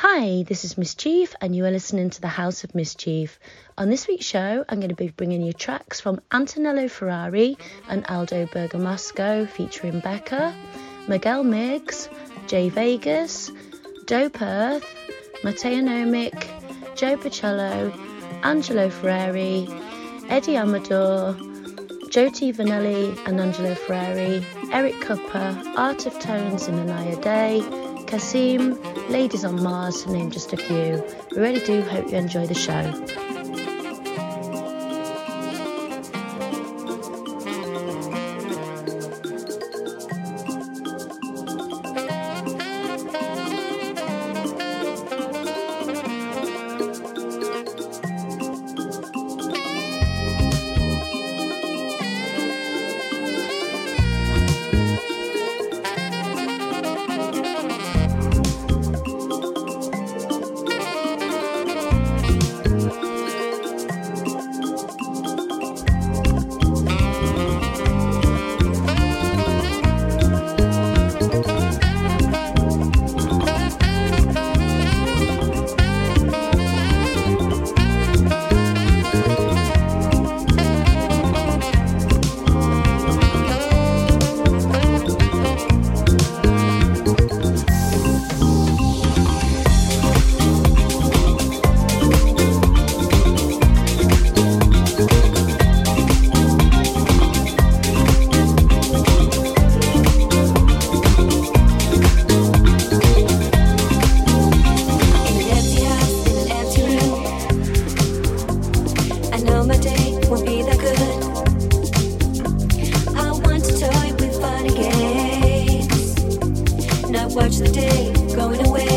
Hi, this is Miss Chief, and you are listening to the House of Miss Chief. On this week's show, I'm going to be bringing you tracks from Antonello Ferrari and Aldo Bergamasco featuring Becca, Miguel Migs, Jay Vegas, Dope Perth, Matteo Nomic, Joe Pacello, Angelo Ferrari, Eddie Amador, Joti Vanelli and Angelo Ferrari, Eric Kupper, Art of Tones and Anaya Day, Kasim, Ladies on Mars, to name just a few. We really do hope you enjoy the show. watch the day going away.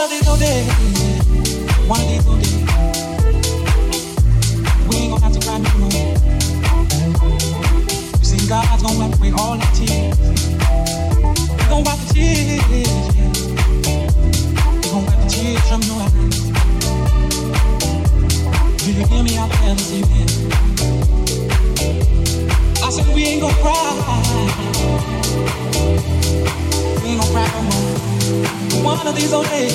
One of these days, one of these days, we ain't gonna have to cry no more. You see, God's gonna wipe away all our tears. He's gonna wipe the tears, yeah. He's wipe the tears from your eyes. Do you hear me out there this evening? I said we ain't gonna cry. One of these old days,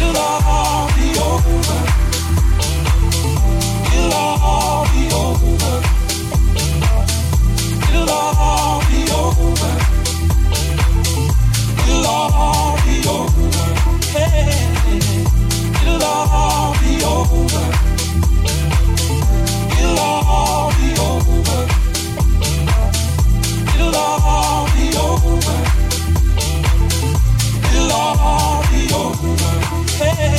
it'll all be over. It'll all be over. It'll all be over. It'll all be over. It'll all be over. hey.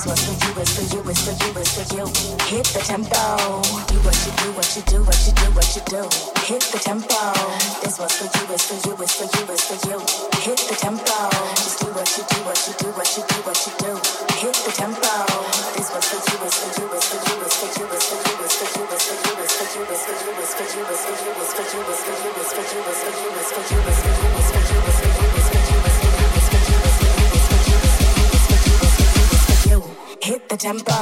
It's for you, it's for you, it's for you, it's for you. Hit the tempo. Do what you do, what you do, what you do, what you do. Hit the tempo. This was for you, December.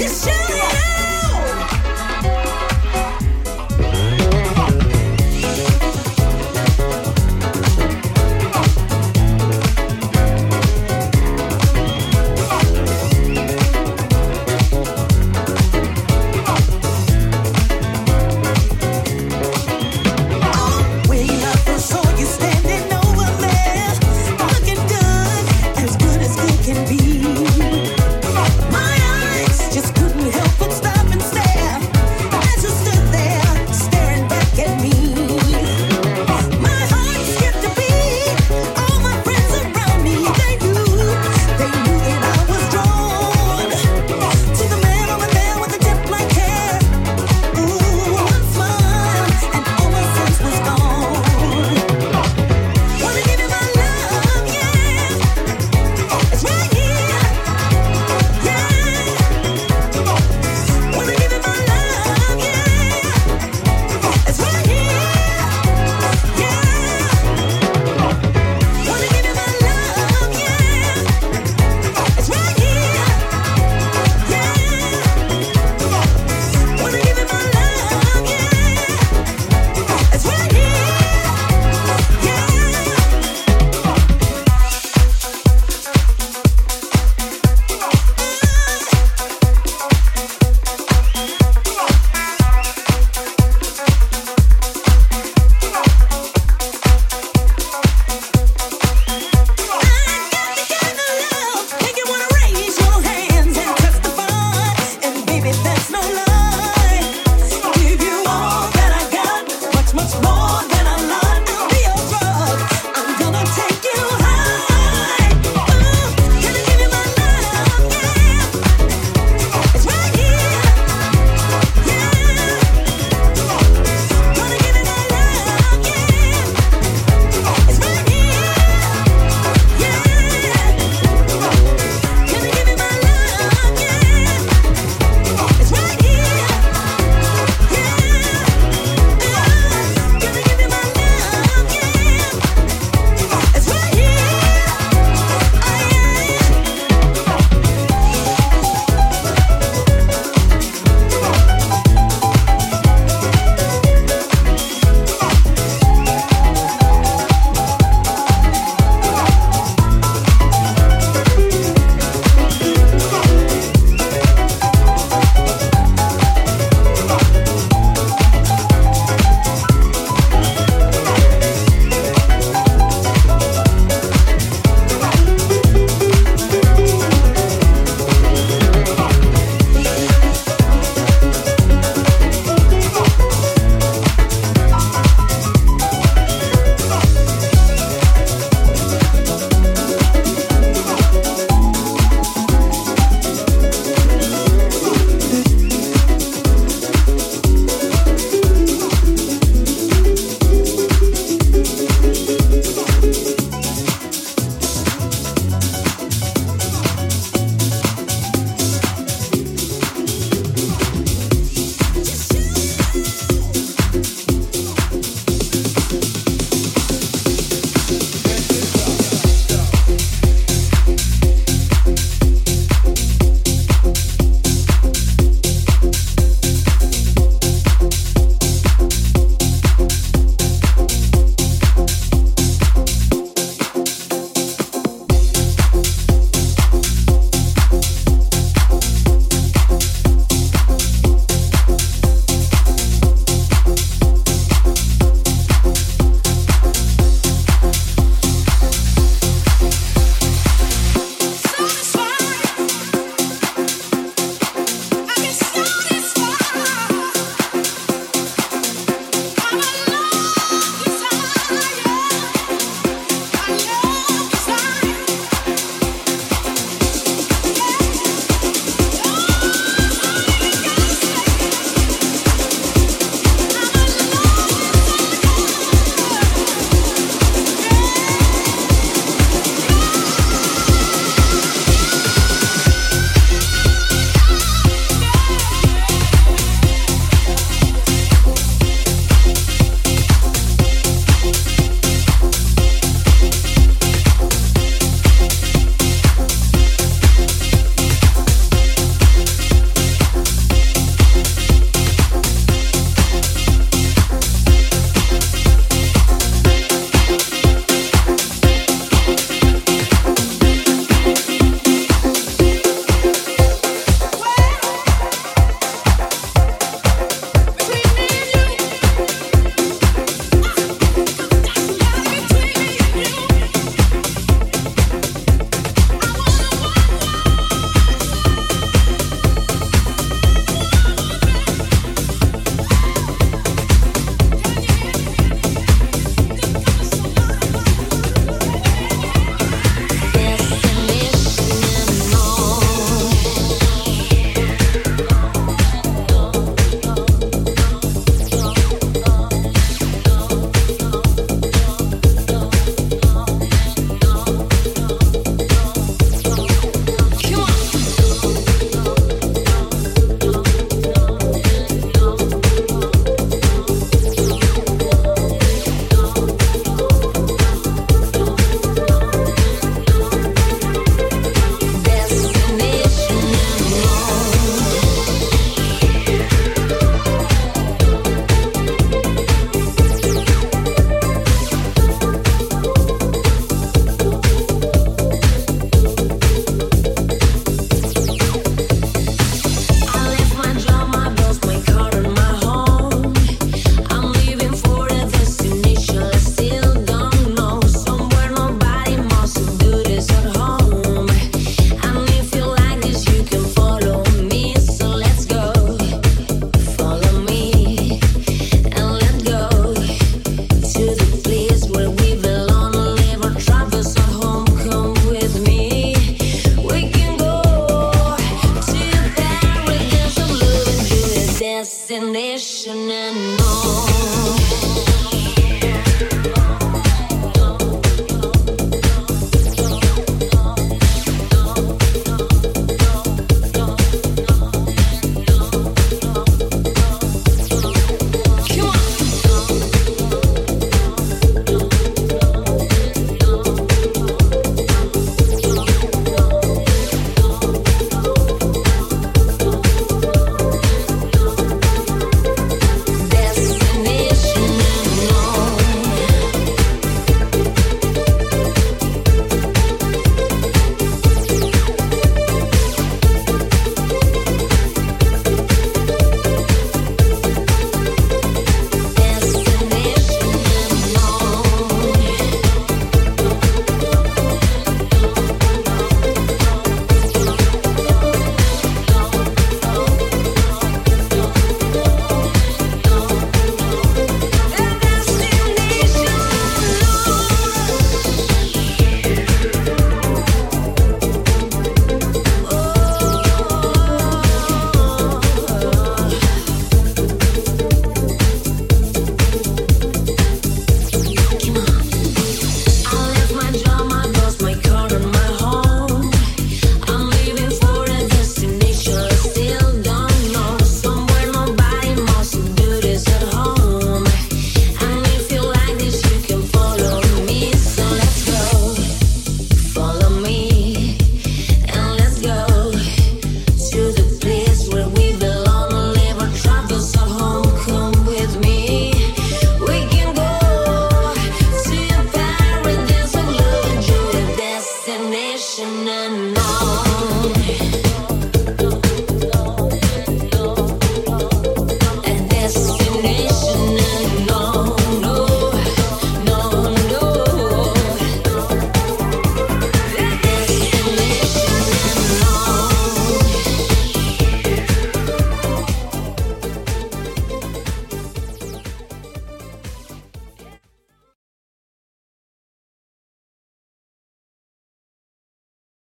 just shoot.